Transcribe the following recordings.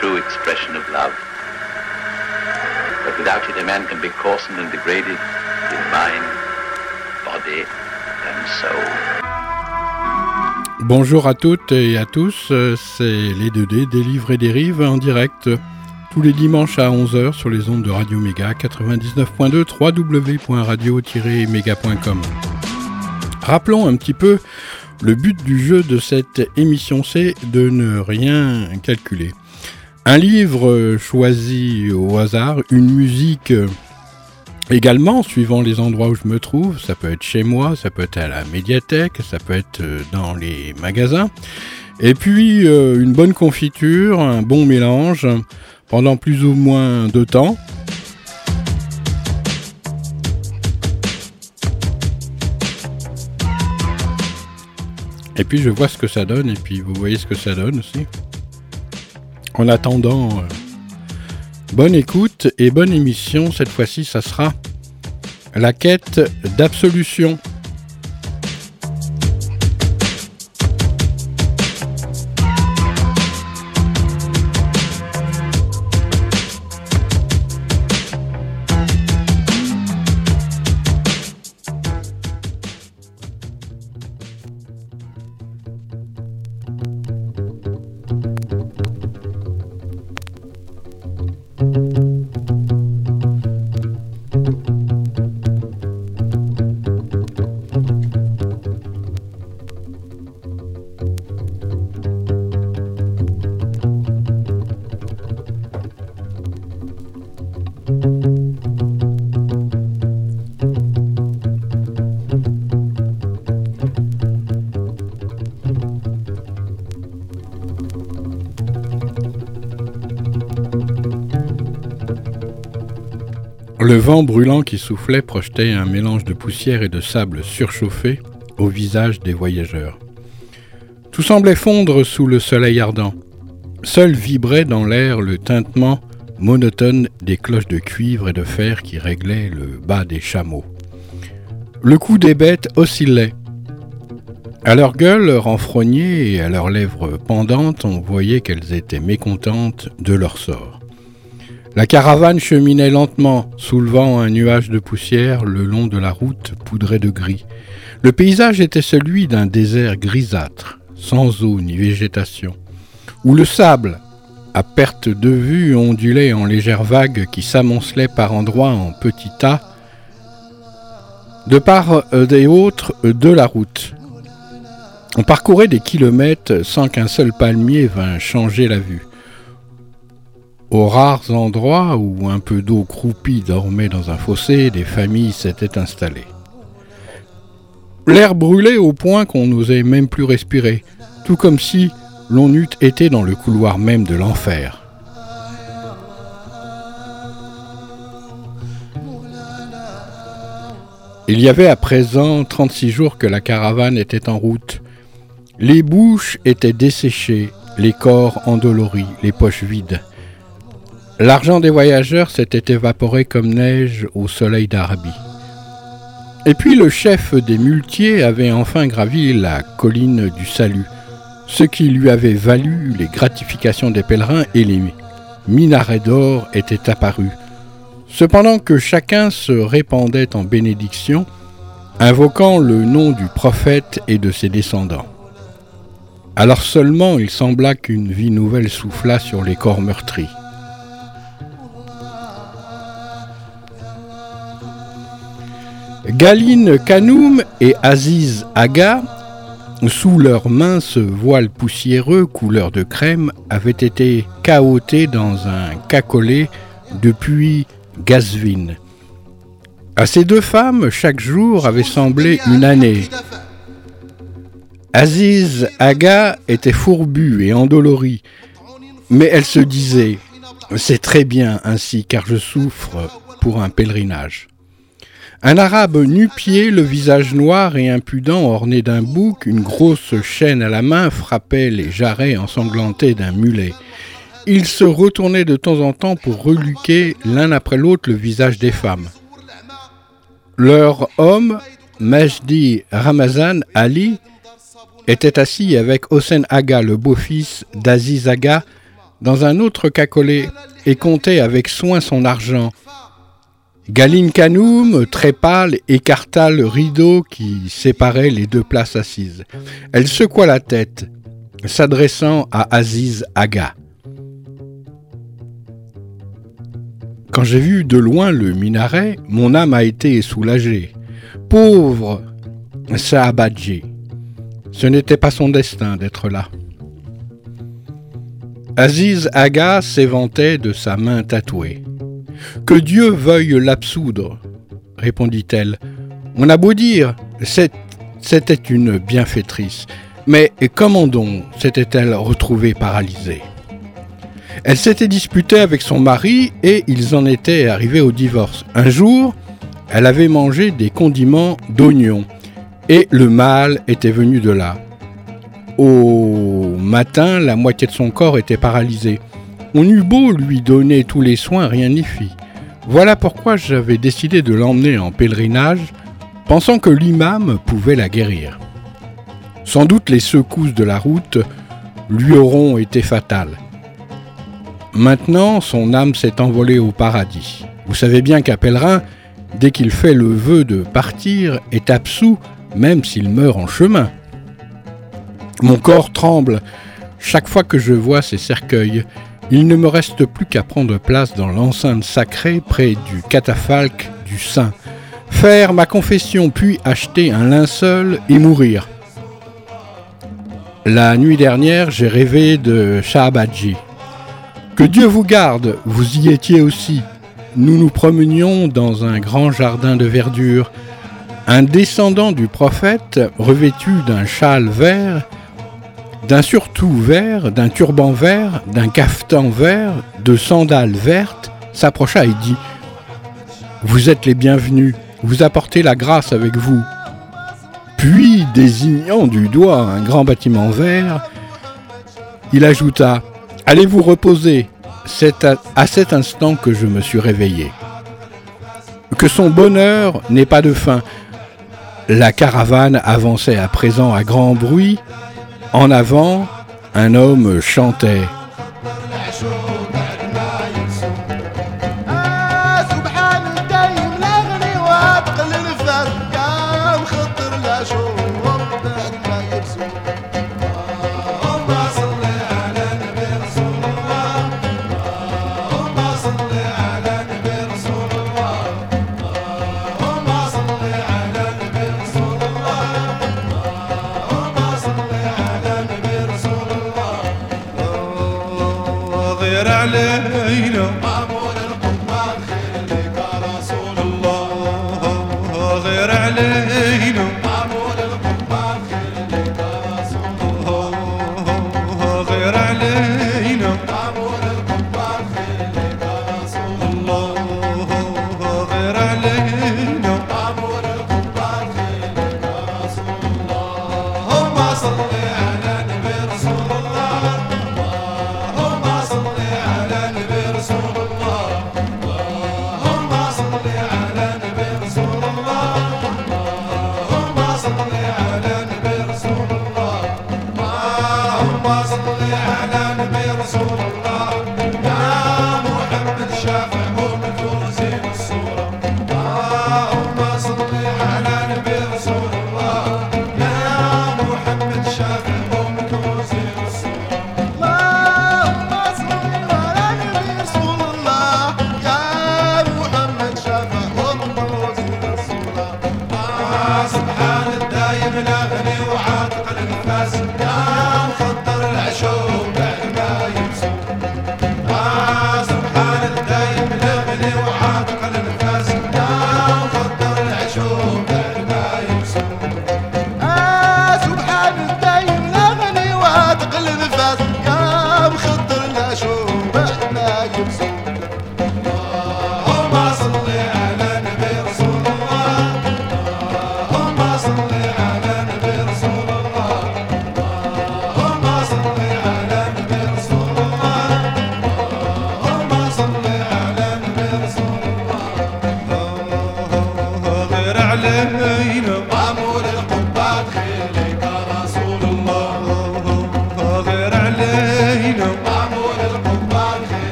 true expression of love. But without it, a man can be and degraded in mind, body, and soul. Bonjour à toutes et à tous, c'est les 2D des livres et des rives en direct tous les dimanches à 11h sur les ondes de Radio Méga 99.2 www.radio-méga.com. Rappelons un petit peu le but du jeu de cette émission, c'est de ne rien calculer. Un livre choisi au hasard, une musique également, suivant les endroits où je me trouve. Ça peut être chez moi, ça peut être à la médiathèque, ça peut être dans les magasins. Et puis euh, une bonne confiture, un bon mélange pendant plus ou moins de temps. Et puis je vois ce que ça donne, et puis vous voyez ce que ça donne aussi. En attendant, euh, bonne écoute et bonne émission. Cette fois-ci, ça sera la quête d'absolution. Le vent brûlant qui soufflait projetait un mélange de poussière et de sable surchauffé au visage des voyageurs. Tout semblait fondre sous le soleil ardent. Seul vibrait dans l'air le tintement monotone des cloches de cuivre et de fer qui réglaient le bas des chameaux. Le cou des bêtes oscillait. À leur gueule renfrognée et à leurs lèvres pendantes, on voyait qu'elles étaient mécontentes de leur sort. La caravane cheminait lentement, soulevant un nuage de poussière le long de la route poudrée de gris. Le paysage était celui d'un désert grisâtre, sans eau ni végétation, où le sable, à perte de vue, ondulait en légères vagues qui s'amoncelaient par endroits en petits tas, de part et autres de la route. On parcourait des kilomètres sans qu'un seul palmier vînt changer la vue. Aux rares endroits où un peu d'eau croupie dormait dans un fossé, des familles s'étaient installées. L'air brûlait au point qu'on n'osait même plus respirer, tout comme si l'on eût été dans le couloir même de l'enfer. Il y avait à présent 36 jours que la caravane était en route. Les bouches étaient desséchées, les corps endoloris, les poches vides. L'argent des voyageurs s'était évaporé comme neige au soleil d'Arabie. Et puis le chef des muletiers avait enfin gravi la colline du salut, ce qui lui avait valu les gratifications des pèlerins et les minarets d'or étaient apparus. Cependant que chacun se répandait en bénédiction, invoquant le nom du prophète et de ses descendants. Alors seulement il sembla qu'une vie nouvelle souffla sur les corps meurtris. Galine Kanoum et Aziz Aga, sous leurs minces voiles poussiéreux couleur de crème, avaient été cahotés dans un cacolet depuis Gazvin. À ces deux femmes, chaque jour avait semblé une année. Aziz Aga était fourbue et endolorie, mais elle se disait C'est très bien ainsi, car je souffre pour un pèlerinage. Un arabe nu-pied, le visage noir et impudent, orné d'un bouc, une grosse chaîne à la main, frappait les jarrets ensanglantés d'un mulet. Il se retournait de temps en temps pour reluquer l'un après l'autre le visage des femmes. Leur homme, Majdi Ramazan Ali, était assis avec Hossein Aga, le beau-fils d'Aziz Aga, dans un autre cacolet et comptait avec soin son argent. Galine Kanoum, très pâle, écarta le rideau qui séparait les deux places assises. Elle secoua la tête, s'adressant à Aziz Aga. Quand j'ai vu de loin le minaret, mon âme a été soulagée. Pauvre Saabadji, ce n'était pas son destin d'être là. Aziz Aga s'éventait de sa main tatouée. Que Dieu veuille l'absoudre, répondit-elle. On a beau dire, c'était une bienfaitrice, mais comment donc s'était-elle retrouvée paralysée? Elle s'était disputée avec son mari et ils en étaient arrivés au divorce. Un jour, elle avait mangé des condiments d'oignon et le mal était venu de là. Au matin, la moitié de son corps était paralysée. On eut beau lui donner tous les soins, rien n'y fit. Voilà pourquoi j'avais décidé de l'emmener en pèlerinage, pensant que l'imam pouvait la guérir. Sans doute les secousses de la route lui auront été fatales. Maintenant, son âme s'est envolée au paradis. Vous savez bien qu'un pèlerin, dès qu'il fait le vœu de partir, est absous, même s'il meurt en chemin. Mon corps tremble chaque fois que je vois ces cercueils. Il ne me reste plus qu'à prendre place dans l'enceinte sacrée près du catafalque du saint, faire ma confession puis acheter un linceul et mourir. La nuit dernière, j'ai rêvé de Shahabadji. Que Dieu vous garde, vous y étiez aussi. Nous nous promenions dans un grand jardin de verdure. Un descendant du prophète, revêtu d'un châle vert, d'un surtout vert, d'un turban vert, d'un cafetan vert, de sandales vertes, s'approcha et dit Vous êtes les bienvenus, vous apportez la grâce avec vous. Puis, désignant du doigt un grand bâtiment vert, il ajouta Allez vous reposer, c'est à, à cet instant que je me suis réveillé. Que son bonheur n'ait pas de fin. La caravane avançait à présent à grand bruit, en avant, un homme chantait.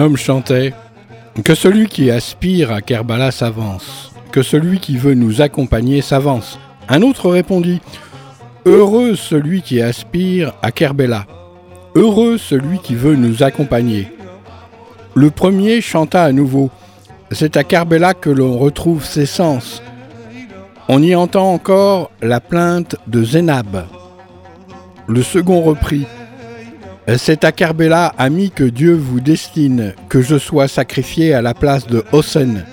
Homme chantait Que celui qui aspire à Kerbala s'avance, que celui qui veut nous accompagner s'avance. Un autre répondit Heureux celui qui aspire à Kerbela, heureux celui qui veut nous accompagner. Le premier chanta à nouveau C'est à Kerbela que l'on retrouve ses sens. On y entend encore la plainte de Zénab. Le second reprit c'est à Kerbela, ami, que Dieu vous destine, que je sois sacrifié à la place de Hossen.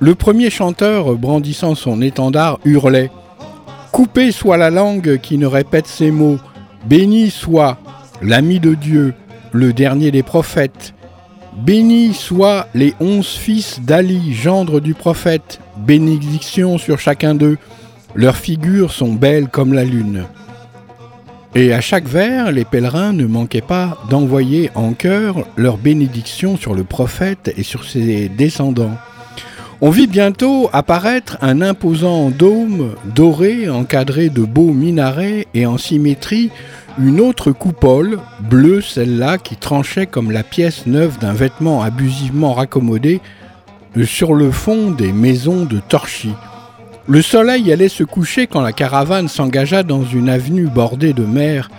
Le premier chanteur, brandissant son étendard, hurlait Coupé soit la langue qui ne répète ces mots, béni soit l'ami de Dieu, le dernier des prophètes. Béni soient les onze fils d'Ali, gendre du prophète, bénédiction sur chacun d'eux. Leurs figures sont belles comme la lune. Et à chaque vers, les pèlerins ne manquaient pas d'envoyer en chœur leur bénédiction sur le prophète et sur ses descendants. On vit bientôt apparaître un imposant dôme doré encadré de beaux minarets et en symétrie une autre coupole, bleue celle-là, qui tranchait comme la pièce neuve d'un vêtement abusivement raccommodé sur le fond des maisons de Torchy. Le soleil allait se coucher quand la caravane s'engagea dans une avenue bordée de mer,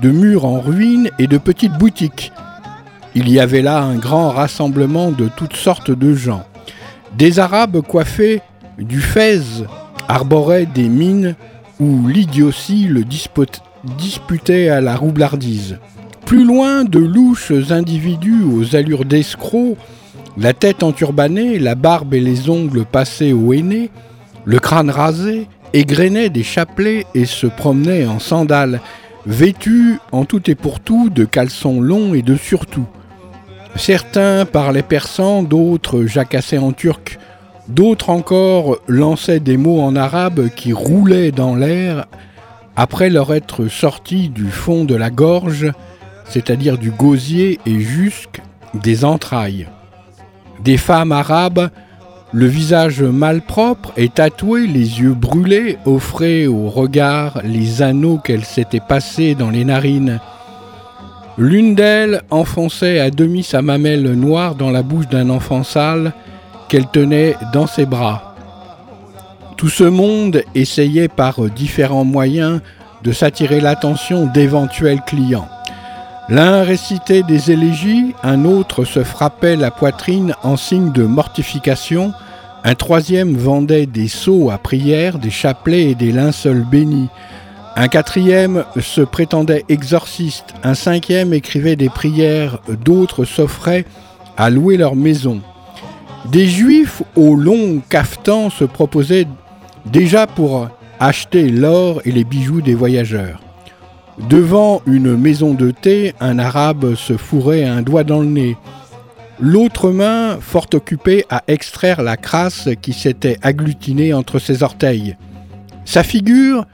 de murs en ruine et de petites boutiques. Il y avait là un grand rassemblement de toutes sortes de gens. Des Arabes coiffés du fez arboraient des mines où l'idiotie le disputait à la roublardise. Plus loin, de louches individus aux allures d'escrocs, la tête enturbanée, la barbe et les ongles passés au henné, le crâne rasé, égrenait des chapelets et se promenait en sandales, vêtus en tout et pour tout de caleçons longs et de surtout. Certains parlaient persan, d'autres jacassaient en turc, d'autres encore lançaient des mots en arabe qui roulaient dans l'air après leur être sortis du fond de la gorge, c'est-à-dire du gosier et jusque des entrailles. Des femmes arabes le visage malpropre et tatoué, les yeux brûlés, offraient au regard les anneaux qu'elle s'était passés dans les narines. L'une d'elles enfonçait à demi sa mamelle noire dans la bouche d'un enfant sale qu'elle tenait dans ses bras. Tout ce monde essayait par différents moyens de s'attirer l'attention d'éventuels clients. L'un récitait des élégies, un autre se frappait la poitrine en signe de mortification, un troisième vendait des seaux à prière, des chapelets et des linceuls bénis. Un quatrième se prétendait exorciste, un cinquième écrivait des prières, d'autres s'offraient à louer leur maison. Des juifs aux longs caftans se proposaient déjà pour acheter l'or et les bijoux des voyageurs. Devant une maison de thé, un arabe se fourrait un doigt dans le nez. L'autre main, fort occupée à extraire la crasse qui s'était agglutinée entre ses orteils. Sa figure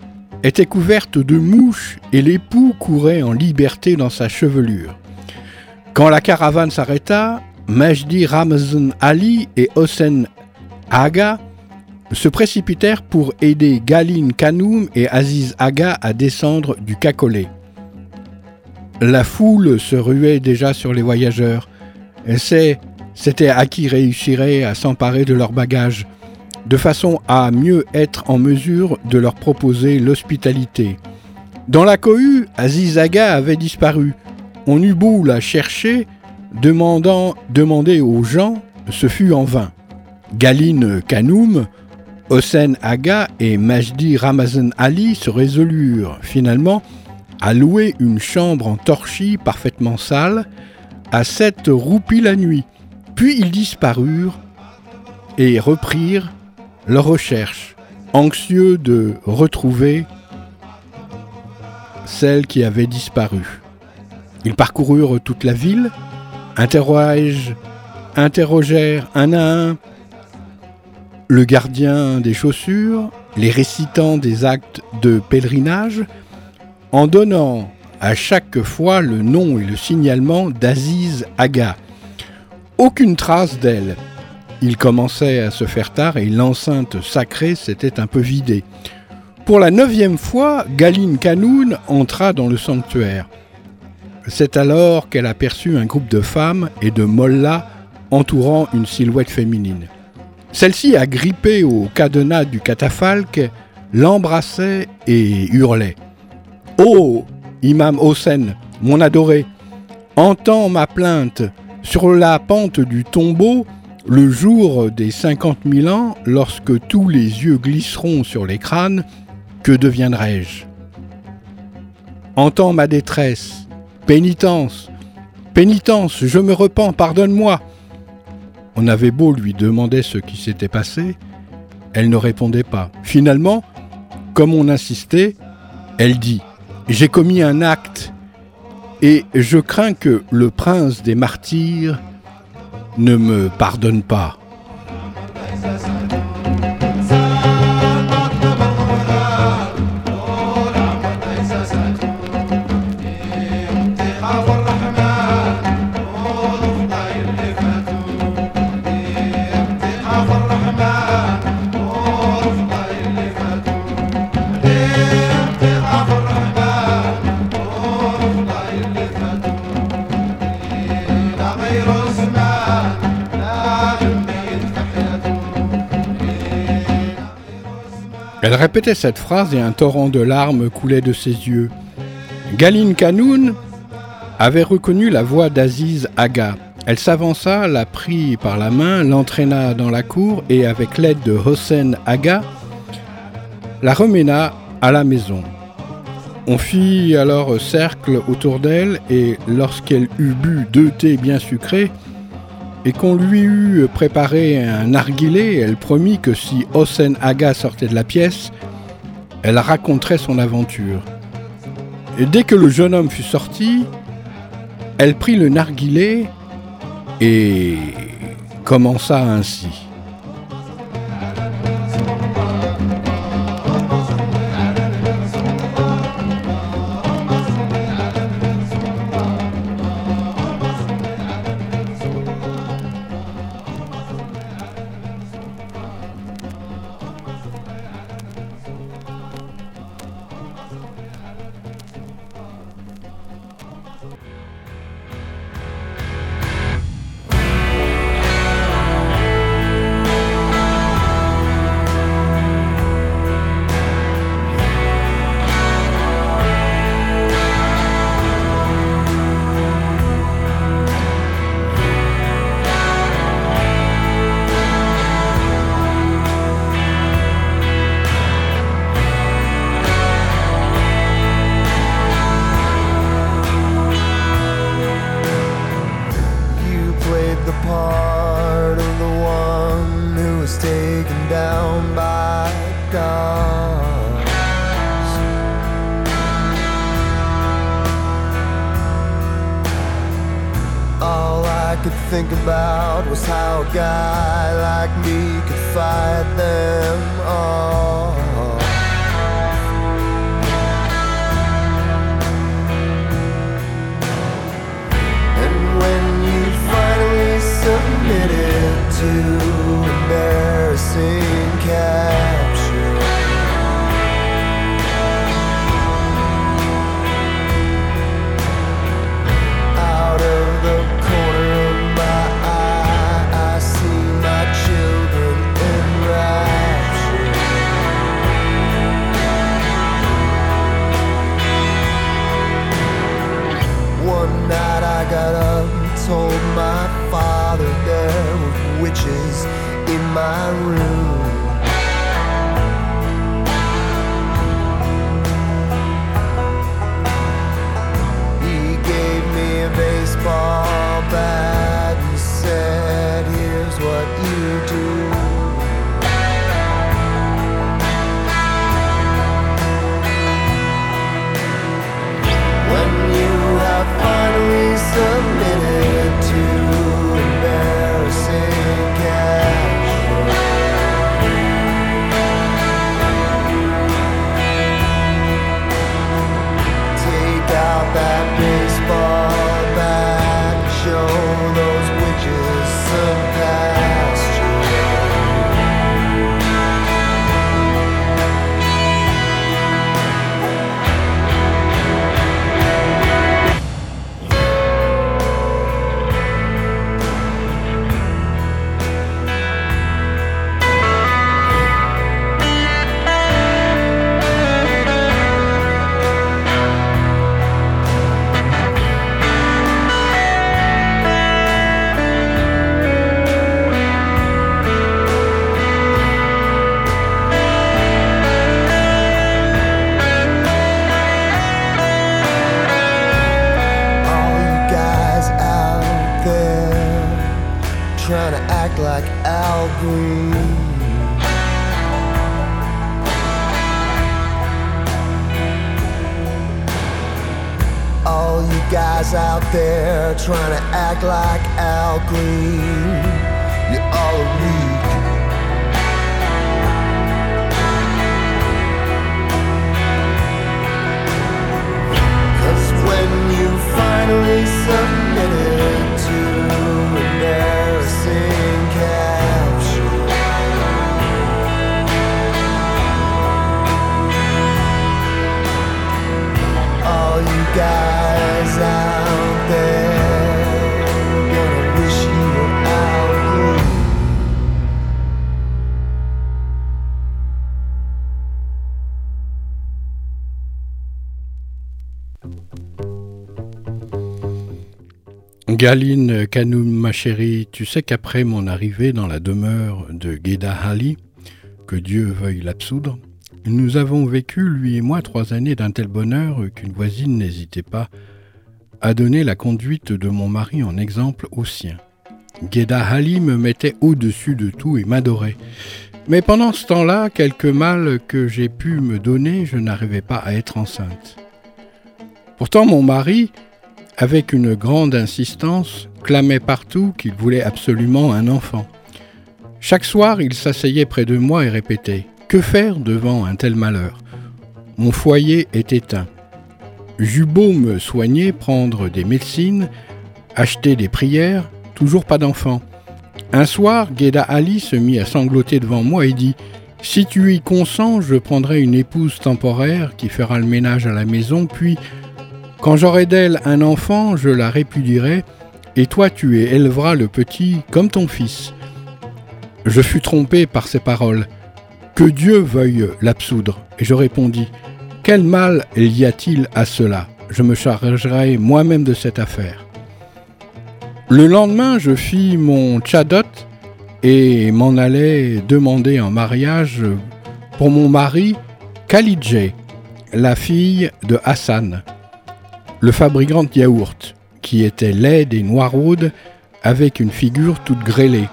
était couverte de mouches et l'époux courait en liberté dans sa chevelure. Quand la caravane s'arrêta, Majdi Ramazan Ali et Hossein Aga se précipitèrent pour aider Galine Kanoum et Aziz Aga à descendre du cacolet. La foule se ruait déjà sur les voyageurs. C'était à qui réussirait à s'emparer de leurs bagages, de façon à mieux être en mesure de leur proposer l'hospitalité. Dans la cohue, Aziz Aga avait disparu. On eut beau la chercher, demandant, demander aux gens, ce fut en vain. Galine Kanoum Hossein Aga et Majdi Ramazan Ali se résolurent finalement à louer une chambre en torchis parfaitement sale à sept roupies la nuit. Puis ils disparurent et reprirent leur recherche, anxieux de retrouver celle qui avait disparu. Ils parcoururent toute la ville, interrogèrent un à un le gardien des chaussures, les récitants des actes de pèlerinage, en donnant à chaque fois le nom et le signalement d'Aziz Aga. Aucune trace d'elle. Il commençait à se faire tard et l'enceinte sacrée s'était un peu vidée. Pour la neuvième fois, Galine Kanoun entra dans le sanctuaire. C'est alors qu'elle aperçut un groupe de femmes et de mollahs entourant une silhouette féminine. Celle-ci, agrippée au cadenas du catafalque, l'embrassait et hurlait. Oh, Imam Hossein, mon adoré, entends ma plainte. Sur la pente du tombeau, le jour des cinquante mille ans, lorsque tous les yeux glisseront sur les crânes, que deviendrai-je? Entends ma détresse, pénitence, pénitence, je me repens, pardonne-moi. On avait beau lui demander ce qui s'était passé, elle ne répondait pas. Finalement, comme on insistait, elle dit J'ai commis un acte et je crains que le prince des martyrs ne me pardonne pas. Elle répétait cette phrase et un torrent de larmes coulait de ses yeux. Galine Kanoun avait reconnu la voix d'Aziz Aga. Elle s'avança, la prit par la main, l'entraîna dans la cour et, avec l'aide de Hossein Aga, la remena à la maison. On fit alors cercle autour d'elle et lorsqu'elle eut bu deux thés bien sucrés, et qu'on lui eut préparé un narguilé, elle promit que si Hossein Aga sortait de la pièce, elle raconterait son aventure. Et dès que le jeune homme fut sorti, elle prit le narguilé et commença ainsi. I could think about was how a guy like me could fight them all. my room. Galine Kanoum, ma chérie, tu sais qu'après mon arrivée dans la demeure de Geda Ali, que Dieu veuille l'absoudre, nous avons vécu, lui et moi, trois années d'un tel bonheur qu'une voisine n'hésitait pas à donner la conduite de mon mari en exemple au sien. Geda Ali me mettait au-dessus de tout et m'adorait. Mais pendant ce temps-là, quelque mal que j'ai pu me donner, je n'arrivais pas à être enceinte. Pourtant, mon mari, avec une grande insistance, clamait partout qu'il voulait absolument un enfant. Chaque soir, il s'asseyait près de moi et répétait Que faire devant un tel malheur? Mon foyer est éteint. J'eus beau me soigner, prendre des médecines, acheter des prières, toujours pas d'enfant. Un soir, Geda Ali se mit à sangloter devant moi et dit Si tu y consens, je prendrai une épouse temporaire qui fera le ménage à la maison, puis quand j'aurai d'elle un enfant, je la répudierai, et toi tu élèveras le petit comme ton fils. Je fus trompé par ces paroles. Que Dieu veuille l'absoudre. Et je répondis Quel mal y a-t-il à cela? Je me chargerai moi-même de cette affaire. Le lendemain, je fis mon tchadot et m'en allai demander en mariage pour mon mari Khalidjé, la fille de Hassan le fabricant de yaourt, qui était laide et noiraude, avec une figure toute grêlée.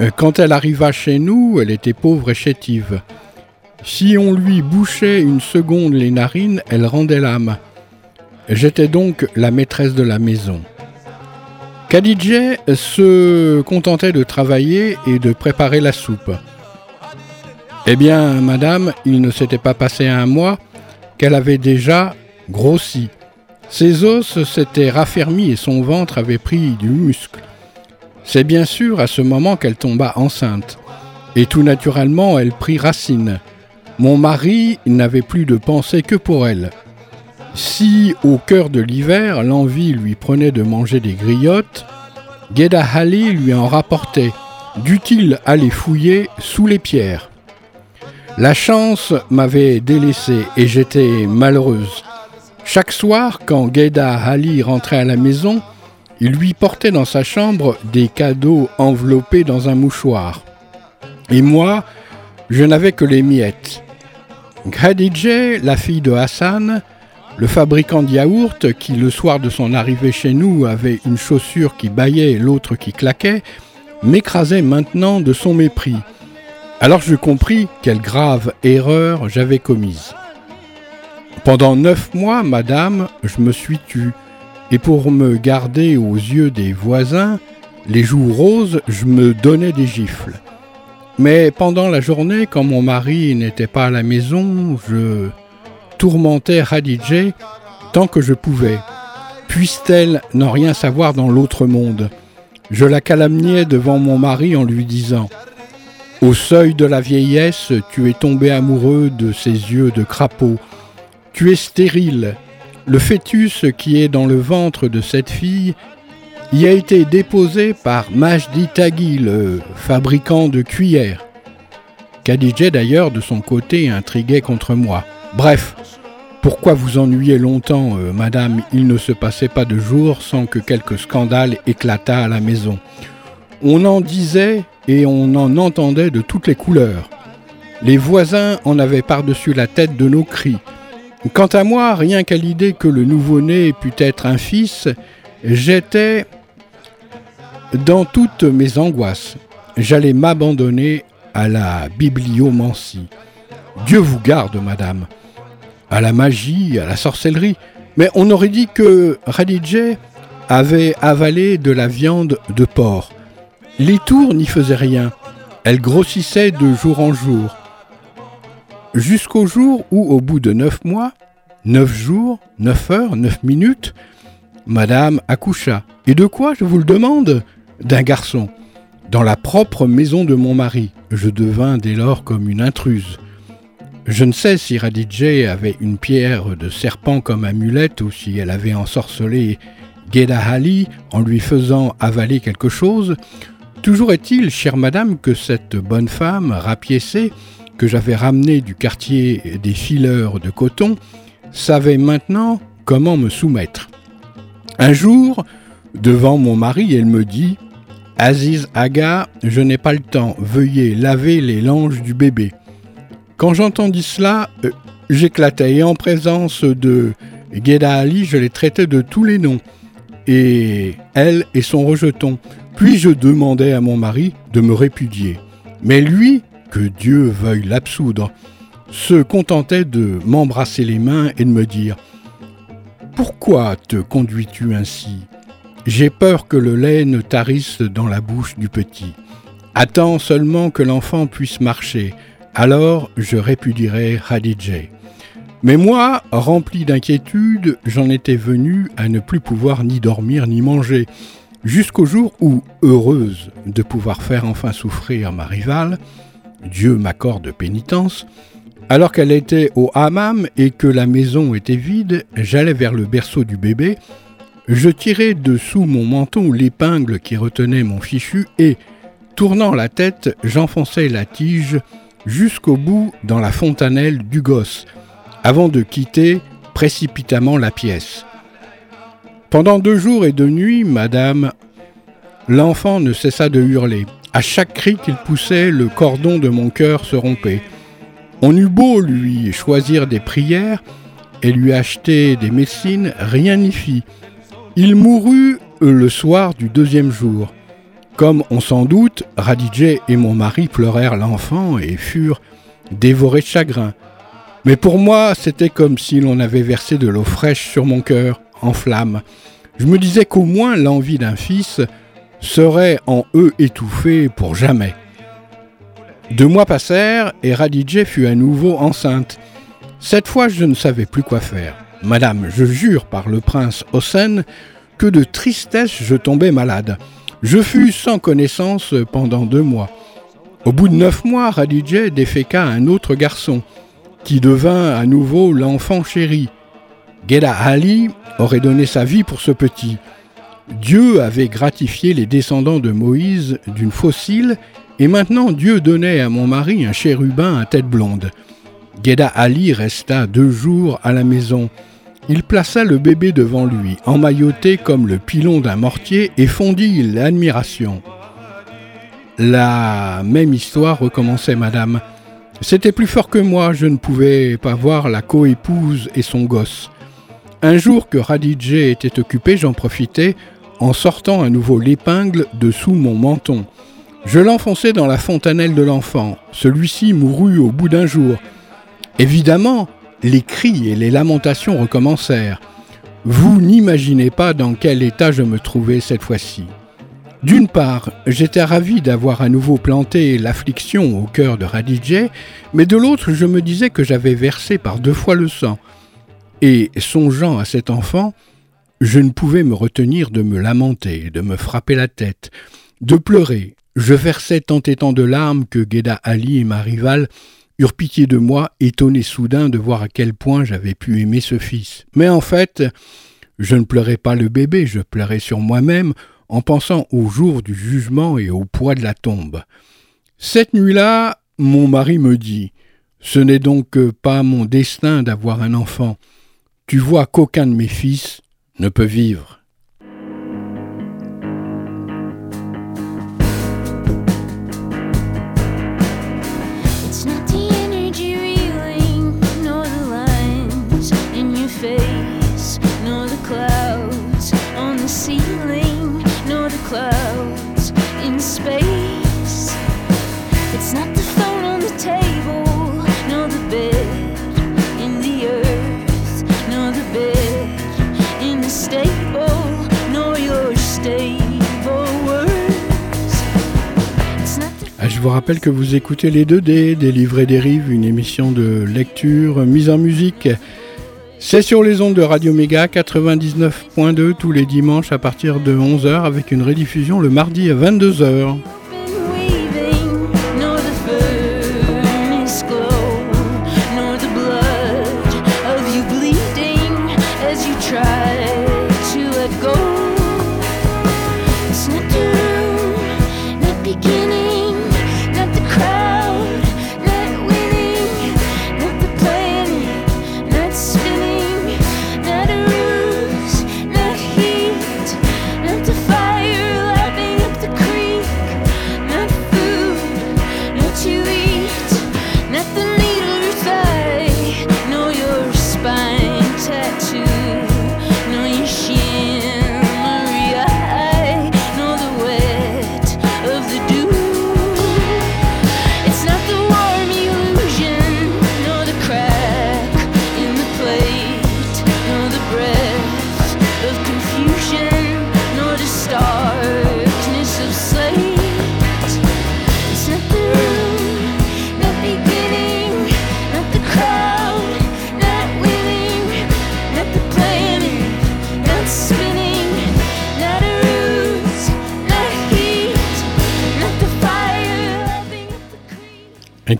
Euh, Quand elle arriva chez nous, elle était pauvre et chétive. Si on lui bouchait une seconde les narines, elle rendait l'âme. J'étais donc la maîtresse de la maison. Khadijah se contentait de travailler et de préparer la soupe. Eh bien, madame, il ne s'était pas passé un mois qu'elle avait déjà grossi. Ses os s'étaient raffermis et son ventre avait pris du muscle. C'est bien sûr à ce moment qu'elle tomba enceinte. Et tout naturellement, elle prit racine. Mon mari n'avait plus de pensée que pour elle. Si, au cœur de l'hiver, l'envie lui prenait de manger des griottes, Geda Ali lui en rapportait. Dut-il aller fouiller sous les pierres La chance m'avait délaissé et j'étais malheureuse. Chaque soir, quand Geda Ali rentrait à la maison, il lui portait dans sa chambre des cadeaux enveloppés dans un mouchoir. Et moi, je n'avais que les miettes. Khadijah, la fille de Hassan, le fabricant de yaourt, qui le soir de son arrivée chez nous avait une chaussure qui bâillait et l'autre qui claquait, m'écrasait maintenant de son mépris. Alors je compris quelle grave erreur j'avais commise. Pendant neuf mois, madame, je me suis tu, et pour me garder aux yeux des voisins, les joues roses, je me donnais des gifles. Mais pendant la journée, quand mon mari n'était pas à la maison, je tourmentais Khadijah tant que je pouvais. Puisse-t-elle n'en rien savoir dans l'autre monde Je la calomniais devant mon mari en lui disant Au seuil de la vieillesse, tu es tombé amoureux de ses yeux de crapaud. Tu es stérile. Le fœtus qui est dans le ventre de cette fille y a été déposé par Majdi Taghi, le fabricant de cuillères. Khadijah d'ailleurs de son côté intriguait contre moi. Bref, pourquoi vous ennuyez longtemps, euh, madame? Il ne se passait pas de jour sans que quelque scandale éclatât à la maison. On en disait et on en entendait de toutes les couleurs. Les voisins en avaient par-dessus la tête de nos cris. Quant à moi, rien qu'à l'idée que le nouveau-né pût être un fils, j'étais dans toutes mes angoisses. J'allais m'abandonner à la bibliomancie. Dieu vous garde, madame. À la magie, à la sorcellerie. Mais on aurait dit que Radijay avait avalé de la viande de porc. Les tours n'y faisaient rien. Elle grossissait de jour en jour. Jusqu'au jour où, au bout de neuf mois, neuf jours, neuf heures, neuf minutes, Madame accoucha. Et de quoi, je vous le demande? D'un garçon. Dans la propre maison de mon mari, je devins dès lors comme une intruse. Je ne sais si Radijay avait une pierre de serpent comme amulette ou si elle avait ensorcelé Gedahali en lui faisant avaler quelque chose. Toujours est-il, chère madame, que cette bonne femme rapiécée, que j'avais ramenée du quartier des fileurs de coton, savait maintenant comment me soumettre. Un jour, devant mon mari, elle me dit Aziz Aga, je n'ai pas le temps, veuillez laver les langes du bébé. Quand j'entendis cela, euh, j'éclatais et en présence de Geda Ali, je les traitais de tous les noms, et elle et son rejeton. Puis je demandais à mon mari de me répudier. Mais lui, que Dieu veuille l'absoudre, se contentait de m'embrasser les mains et de me dire Pourquoi te conduis-tu ainsi? J'ai peur que le lait ne tarisse dans la bouche du petit. Attends seulement que l'enfant puisse marcher, alors je répudierai Khadijah. Mais moi, rempli d'inquiétude, j'en étais venu à ne plus pouvoir ni dormir ni manger, jusqu'au jour où, heureuse de pouvoir faire enfin souffrir ma rivale, Dieu m'accorde pénitence, alors qu'elle était au hammam et que la maison était vide, j'allais vers le berceau du bébé, je tirai dessous mon menton l'épingle qui retenait mon fichu et, tournant la tête, j'enfonçai la tige jusqu'au bout dans la fontanelle du gosse, avant de quitter précipitamment la pièce. Pendant deux jours et deux nuits, madame, l'enfant ne cessa de hurler. À chaque cri qu'il poussait, le cordon de mon cœur se rompait. On eut beau lui choisir des prières et lui acheter des médecines, rien n'y fit. Il mourut le soir du deuxième jour. Comme on s'en doute, Radijé et mon mari pleurèrent l'enfant et furent dévorés de chagrin. Mais pour moi, c'était comme si l'on avait versé de l'eau fraîche sur mon cœur, en flammes. Je me disais qu'au moins l'envie d'un fils serait en eux étouffée pour jamais. Deux mois passèrent et Radijé fut à nouveau enceinte. Cette fois, je ne savais plus quoi faire. Madame, je jure par le prince Hossein que de tristesse je tombais malade. Je fus sans connaissance pendant deux mois. Au bout de neuf mois, Radijé déféqua un autre garçon, qui devint à nouveau l'enfant chéri. Geda Ali aurait donné sa vie pour ce petit. Dieu avait gratifié les descendants de Moïse d'une fossile, et maintenant Dieu donnait à mon mari un chérubin à tête blonde. Geda Ali resta deux jours à la maison. Il plaça le bébé devant lui, emmailloté comme le pilon d'un mortier, et fondit l'admiration. La même histoire recommençait, madame. C'était plus fort que moi, je ne pouvais pas voir la coépouse et son gosse. Un jour que Radijé était occupé, j'en profitai en sortant à nouveau l'épingle dessous mon menton. Je l'enfonçai dans la fontanelle de l'enfant. Celui-ci mourut au bout d'un jour. Évidemment, les cris et les lamentations recommencèrent. Vous n'imaginez pas dans quel état je me trouvais cette fois-ci. D'une part, j'étais ravi d'avoir à nouveau planté l'affliction au cœur de Radijé, mais de l'autre, je me disais que j'avais versé par deux fois le sang. Et, songeant à cet enfant, je ne pouvais me retenir de me lamenter, de me frapper la tête, de pleurer. Je versais tant et tant de larmes que Guéda Ali et ma rivale eurent pitié de moi, étonnés soudain de voir à quel point j'avais pu aimer ce fils. Mais en fait, je ne pleurais pas le bébé, je pleurais sur moi-même en pensant au jour du jugement et au poids de la tombe. Cette nuit-là, mon mari me dit Ce n'est donc pas mon destin d'avoir un enfant. Tu vois qu'aucun de mes fils ne peut vivre. Je vous rappelle que vous écoutez les 2D, des livrets des rives, une émission de lecture mise en musique. C'est sur les ondes de Radio Méga 99.2 tous les dimanches à partir de 11h avec une rediffusion le mardi à 22h.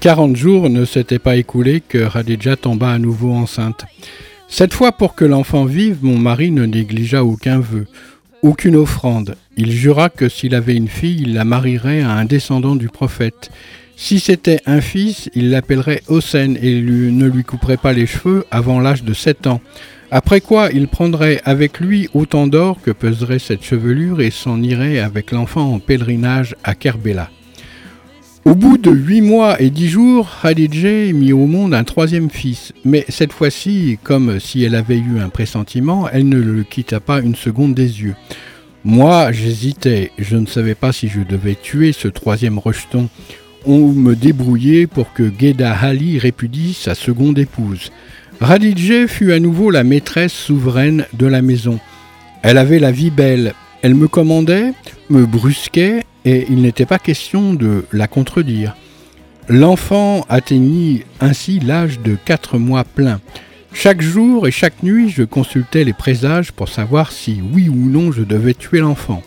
40 jours ne s'étaient pas écoulés que Radija tomba à nouveau enceinte. Cette fois, pour que l'enfant vive, mon mari ne négligea aucun vœu, aucune offrande. Il jura que s'il avait une fille, il la marierait à un descendant du prophète. Si c'était un fils, il l'appellerait Hossein et ne lui couperait pas les cheveux avant l'âge de 7 ans. Après quoi, il prendrait avec lui autant d'or que peserait cette chevelure et s'en irait avec l'enfant en pèlerinage à Kerbela. Au bout de huit mois et dix jours, Khadija mit au monde un troisième fils, mais cette fois-ci, comme si elle avait eu un pressentiment, elle ne le quitta pas une seconde des yeux. Moi, j'hésitais, je ne savais pas si je devais tuer ce troisième rejeton ou me débrouiller pour que Geda Ali répudie sa seconde épouse. Khadija fut à nouveau la maîtresse souveraine de la maison. Elle avait la vie belle, elle me commandait, me brusquait et il n'était pas question de la contredire. L'enfant atteignit ainsi l'âge de quatre mois plein. Chaque jour et chaque nuit, je consultais les présages pour savoir si oui ou non je devais tuer l'enfant.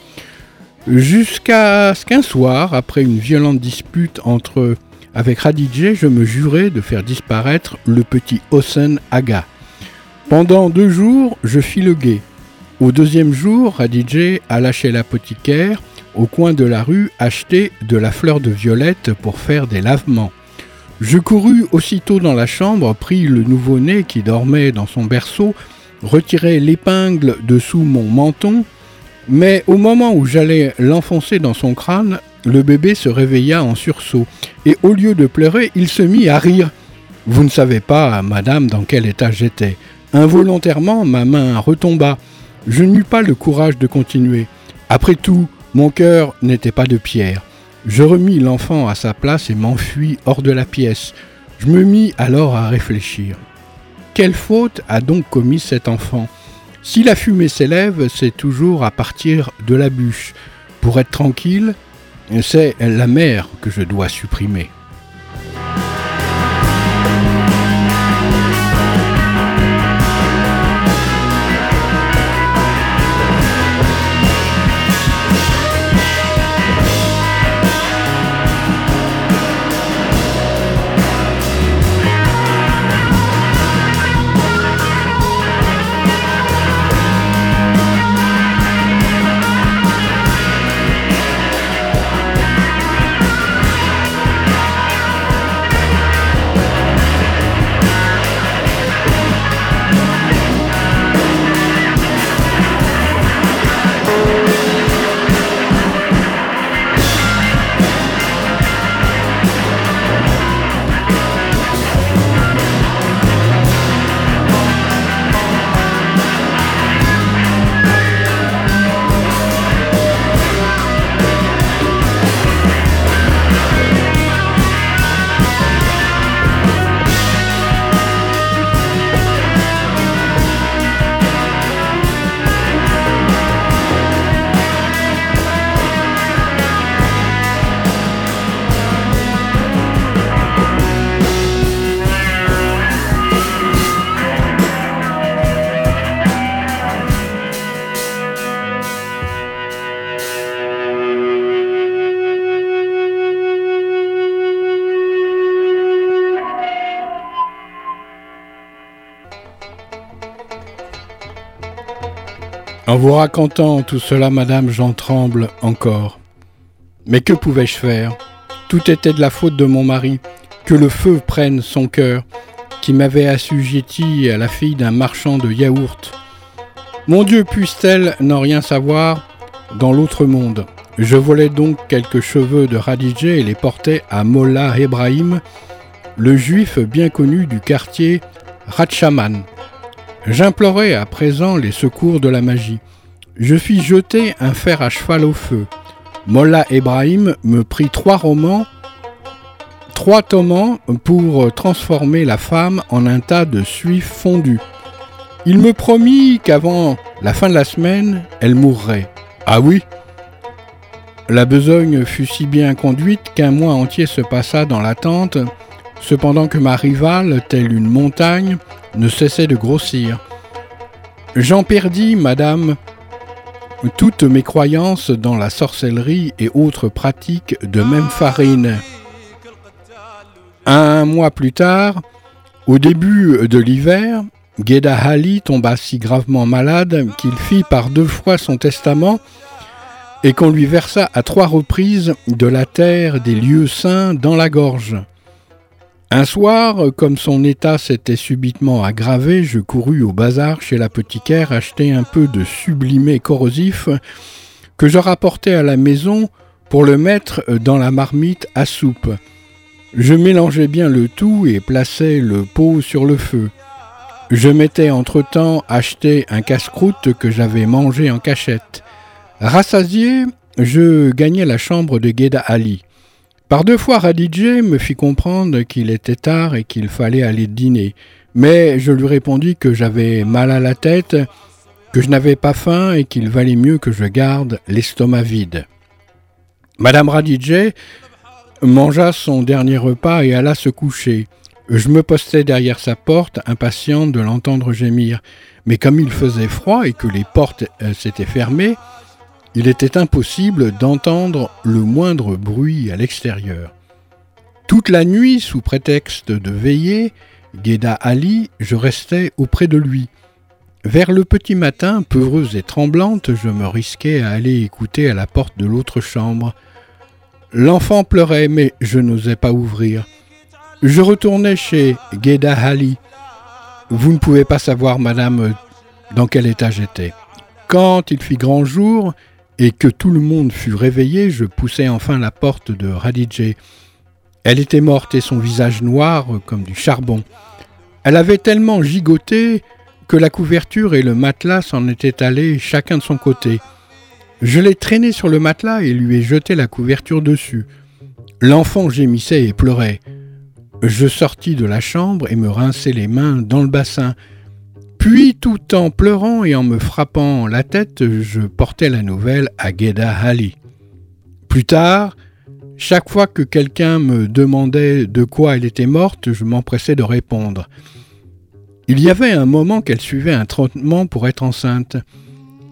Jusqu'à ce qu'un soir, après une violente dispute entre avec Radijé, je me jurais de faire disparaître le petit Hossein Aga. Pendant deux jours, je fis le guet. Au deuxième jour, Radijé a lâché l'apothicaire au coin de la rue acheter de la fleur de violette pour faire des lavements. Je courus aussitôt dans la chambre, pris le nouveau-né qui dormait dans son berceau, retirai l'épingle dessous mon menton, mais au moment où j'allais l'enfoncer dans son crâne, le bébé se réveilla en sursaut, et au lieu de pleurer, il se mit à rire. Vous ne savez pas, madame, dans quel état j'étais. Involontairement, ma main retomba. Je n'eus pas le courage de continuer. Après tout, mon cœur n'était pas de pierre. Je remis l'enfant à sa place et m'enfuis hors de la pièce. Je me mis alors à réfléchir. Quelle faute a donc commis cet enfant? Si la fumée s'élève, c'est toujours à partir de la bûche. Pour être tranquille, c'est la mer que je dois supprimer. En vous racontant tout cela, madame, j'en tremble encore. Mais que pouvais-je faire? Tout était de la faute de mon mari. Que le feu prenne son cœur, qui m'avait assujetti à la fille d'un marchand de yaourt. Mon Dieu, puisse-t-elle n'en rien savoir dans l'autre monde? Je volais donc quelques cheveux de Radijé et les portais à Mollah Ebrahim, le juif bien connu du quartier Ratchaman. J'implorais à présent les secours de la magie. Je fis jeter un fer à cheval au feu. Mollah Ebrahim me prit trois romans, trois tommants pour transformer la femme en un tas de suif fondu. Il me promit qu'avant la fin de la semaine, elle mourrait. Ah oui? La besogne fut si bien conduite qu'un mois entier se passa dans l'attente, cependant que ma rivale, telle une montagne, ne cessait de grossir. J'en perdis, madame, toutes mes croyances dans la sorcellerie et autres pratiques de même farine. Un mois plus tard, au début de l'hiver, Geda Ali tomba si gravement malade qu'il fit par deux fois son testament et qu'on lui versa à trois reprises de la terre des lieux saints dans la gorge. Un soir, comme son état s'était subitement aggravé, je courus au bazar chez l'apothicaire acheter un peu de sublimé corrosif que je rapportais à la maison pour le mettre dans la marmite à soupe. Je mélangeais bien le tout et plaçais le pot sur le feu. Je m'étais entre-temps acheté un casse-croûte que j'avais mangé en cachette. Rassasié, je gagnais la chambre de Geda Ali. Par deux fois, Radijé me fit comprendre qu'il était tard et qu'il fallait aller dîner, mais je lui répondis que j'avais mal à la tête, que je n'avais pas faim et qu'il valait mieux que je garde l'estomac vide. Madame Radijé mangea son dernier repas et alla se coucher. Je me postais derrière sa porte, impatient de l'entendre gémir. Mais comme il faisait froid et que les portes euh, s'étaient fermées, il était impossible d'entendre le moindre bruit à l'extérieur. Toute la nuit, sous prétexte de veiller, Guéda Ali, je restais auprès de lui. Vers le petit matin, peureuse et tremblante, je me risquais à aller écouter à la porte de l'autre chambre. L'enfant pleurait, mais je n'osais pas ouvrir. Je retournai chez Guéda Ali. Vous ne pouvez pas savoir, madame, dans quel état j'étais. Quand il fit grand jour, et que tout le monde fut réveillé, je poussai enfin la porte de Radijé. Elle était morte et son visage noir comme du charbon. Elle avait tellement gigoté que la couverture et le matelas s'en étaient allés chacun de son côté. Je l'ai traîné sur le matelas et lui ai jeté la couverture dessus. L'enfant gémissait et pleurait. Je sortis de la chambre et me rinçai les mains dans le bassin. Puis, tout en pleurant et en me frappant la tête, je portais la nouvelle à Geda Ali. Plus tard, chaque fois que quelqu'un me demandait de quoi elle était morte, je m'empressais de répondre. Il y avait un moment qu'elle suivait un traitement pour être enceinte.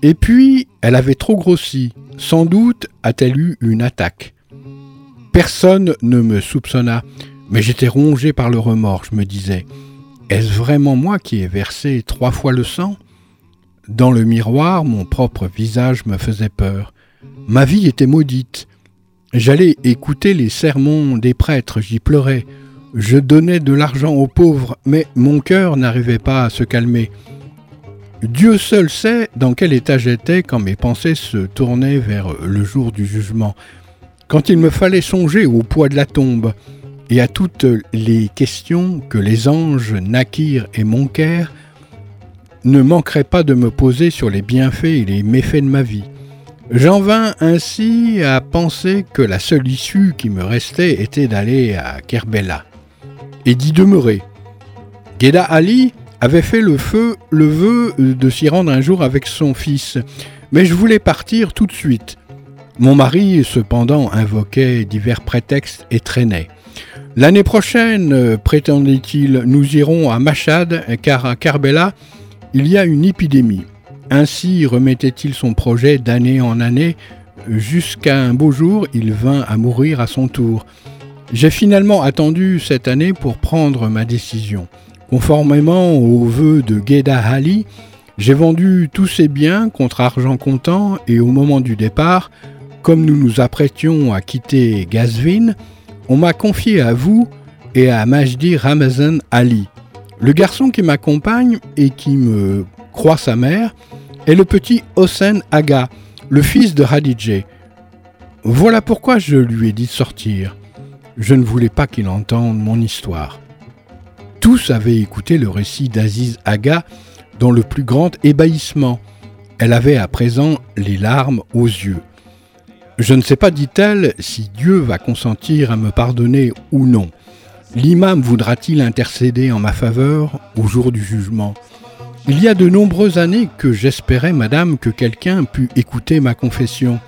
Et puis, elle avait trop grossi. Sans doute a-t-elle eu une attaque. Personne ne me soupçonna, mais j'étais rongé par le remords, je me disais. Est-ce vraiment moi qui ai versé trois fois le sang? Dans le miroir, mon propre visage me faisait peur. Ma vie était maudite. J'allais écouter les sermons des prêtres, j'y pleurais. Je donnais de l'argent aux pauvres, mais mon cœur n'arrivait pas à se calmer. Dieu seul sait dans quel état j'étais quand mes pensées se tournaient vers le jour du jugement, quand il me fallait songer au poids de la tombe, et à toutes les questions que les anges naquirent et manquèrent, ne manqueraient pas de me poser sur les bienfaits et les méfaits de ma vie. J'en vins ainsi à penser que la seule issue qui me restait était d'aller à Kerbela et d'y demeurer. Geda Ali avait fait le feu, le vœu de s'y rendre un jour avec son fils, mais je voulais partir tout de suite. Mon mari, cependant, invoquait divers prétextes et traînait. L'année prochaine, euh, prétendait-il, nous irons à Machad, car à Karbela, il y a une épidémie. Ainsi remettait-il son projet d'année en année, jusqu'à un beau jour, il vint à mourir à son tour. J'ai finalement attendu cette année pour prendre ma décision. Conformément aux vœux de Geda Ali, J'ai vendu tous ces biens contre argent comptant et au moment du départ, comme nous nous apprêtions à quitter Gazvin, on m'a confié à vous et à Majdi Ramazan Ali. Le garçon qui m'accompagne et qui me croit sa mère est le petit Hossein Aga, le fils de Hadidje. Voilà pourquoi je lui ai dit de sortir. Je ne voulais pas qu'il entende mon histoire. Tous avaient écouté le récit d'Aziz Aga dans le plus grand ébahissement. Elle avait à présent les larmes aux yeux. Je ne sais pas, dit-elle, si Dieu va consentir à me pardonner ou non. L'imam voudra-t-il intercéder en ma faveur au jour du jugement? Il y a de nombreuses années que j'espérais, madame, que quelqu'un pût écouter ma confession.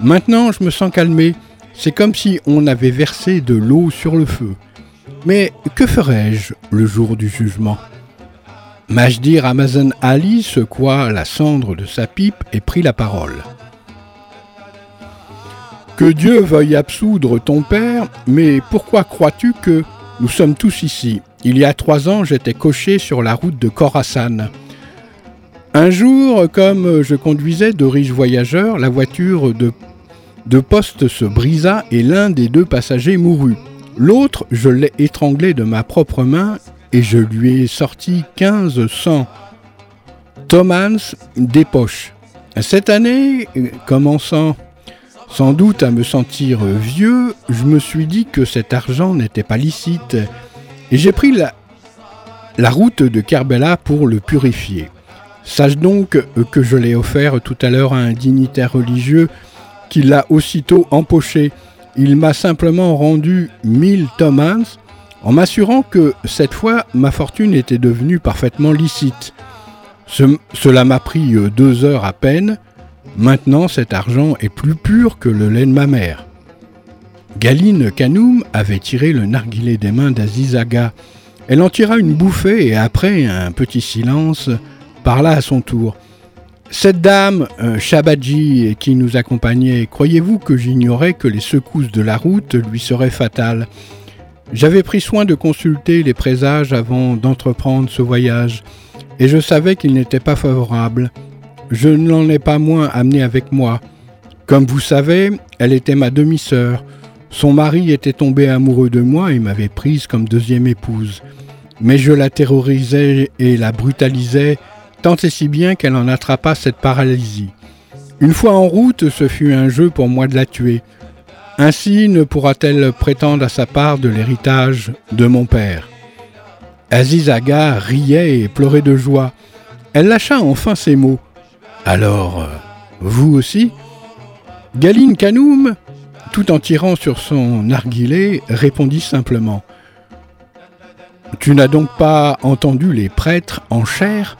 Maintenant, je me sens calmé. C'est comme si on avait versé de l'eau sur le feu. Mais que ferais-je le jour du jugement? Majdi Ramazan Ali secoua la cendre de sa pipe et prit la parole. Que Dieu veuille absoudre ton père, mais pourquoi crois-tu que nous sommes tous ici? Il y a trois ans, j'étais coché sur la route de Khorasan. Un jour, comme je conduisais de riches voyageurs, la voiture de, de poste se brisa et l'un des deux passagers mourut. L'autre, je l'ai étranglé de ma propre main et je lui ai sorti quinze cents Thomans des poches. Cette année, commençant sans doute à me sentir vieux, je me suis dit que cet argent n'était pas licite et j'ai pris la, la route de Kerbela pour le purifier. Sache donc que je l'ai offert tout à l'heure à un dignitaire religieux qui l'a aussitôt empoché. Il m'a simplement rendu mille tomans en m'assurant que cette fois ma fortune était devenue parfaitement licite. cela m'a pris deux heures à peine Maintenant, cet argent est plus pur que le lait de ma mère. Galine Kanoum avait tiré le narguilé des mains d'Azizaga. Elle en tira une bouffée et après un petit silence, parla à son tour. Cette dame, euh, Shabadji, qui nous accompagnait, croyez-vous que j'ignorais que les secousses de la route lui seraient fatales? J'avais pris soin de consulter les présages avant d'entreprendre ce voyage, et je savais qu'il n'était pas favorable je ne l'en ai pas moins amenée avec moi. Comme vous savez, elle était ma demi-sœur. Son mari était tombé amoureux de moi et m'avait prise comme deuxième épouse. Mais je la terrorisais et la brutalisais, tant et si bien qu'elle en attrapa cette paralysie. Une fois en route, ce fut un jeu pour moi de la tuer. Ainsi ne pourra-t-elle prétendre à sa part de l'héritage de mon père. Aziz Aga riait et pleurait de joie. Elle lâcha enfin ces mots. Alors, euh, vous aussi Galine Kanoum, tout en tirant sur son narguilé, répondit simplement Tu n'as donc pas entendu les prêtres en chair?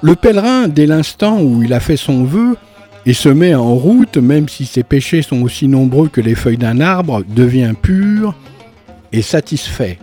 Le pèlerin, dès l'instant où il a fait son vœu, et se met en route, même si ses péchés sont aussi nombreux que les feuilles d'un arbre, devient pur et satisfait.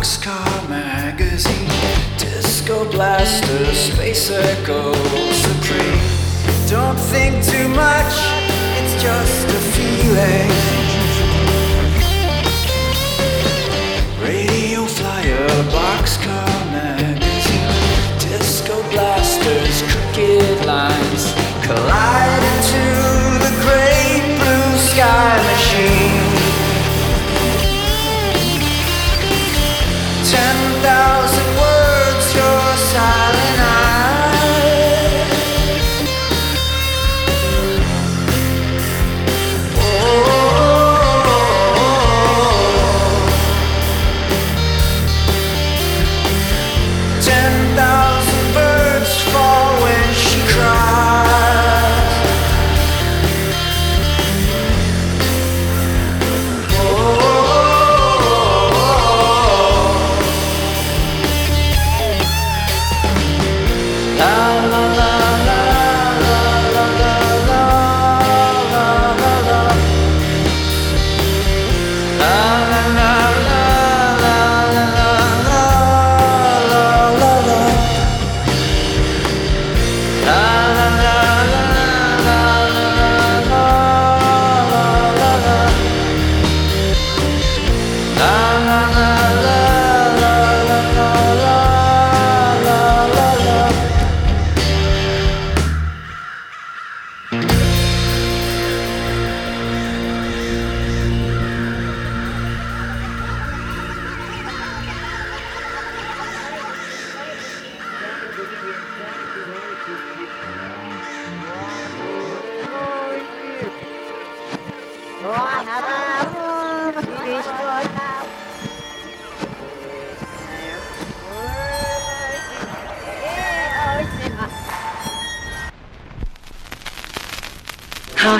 Boxcar magazine, disco blaster, space echo supreme. Don't think too much, it's just a feeling. Radio flyer, boxcar thousand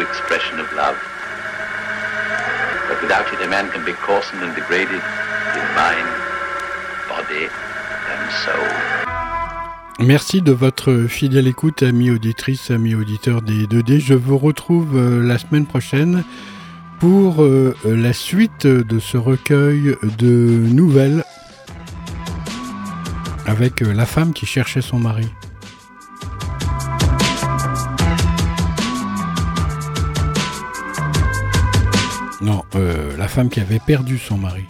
expression of love. But without it, a man can be and degraded in mind, body, and soul. Merci de votre fidèle écoute, amis auditrices, amis auditeurs des 2D. Je vous retrouve euh, la semaine prochaine pour euh, la suite de ce recueil de nouvelles avec euh, la femme qui cherchait son mari. Non, euh, la femme qui avait perdu son mari.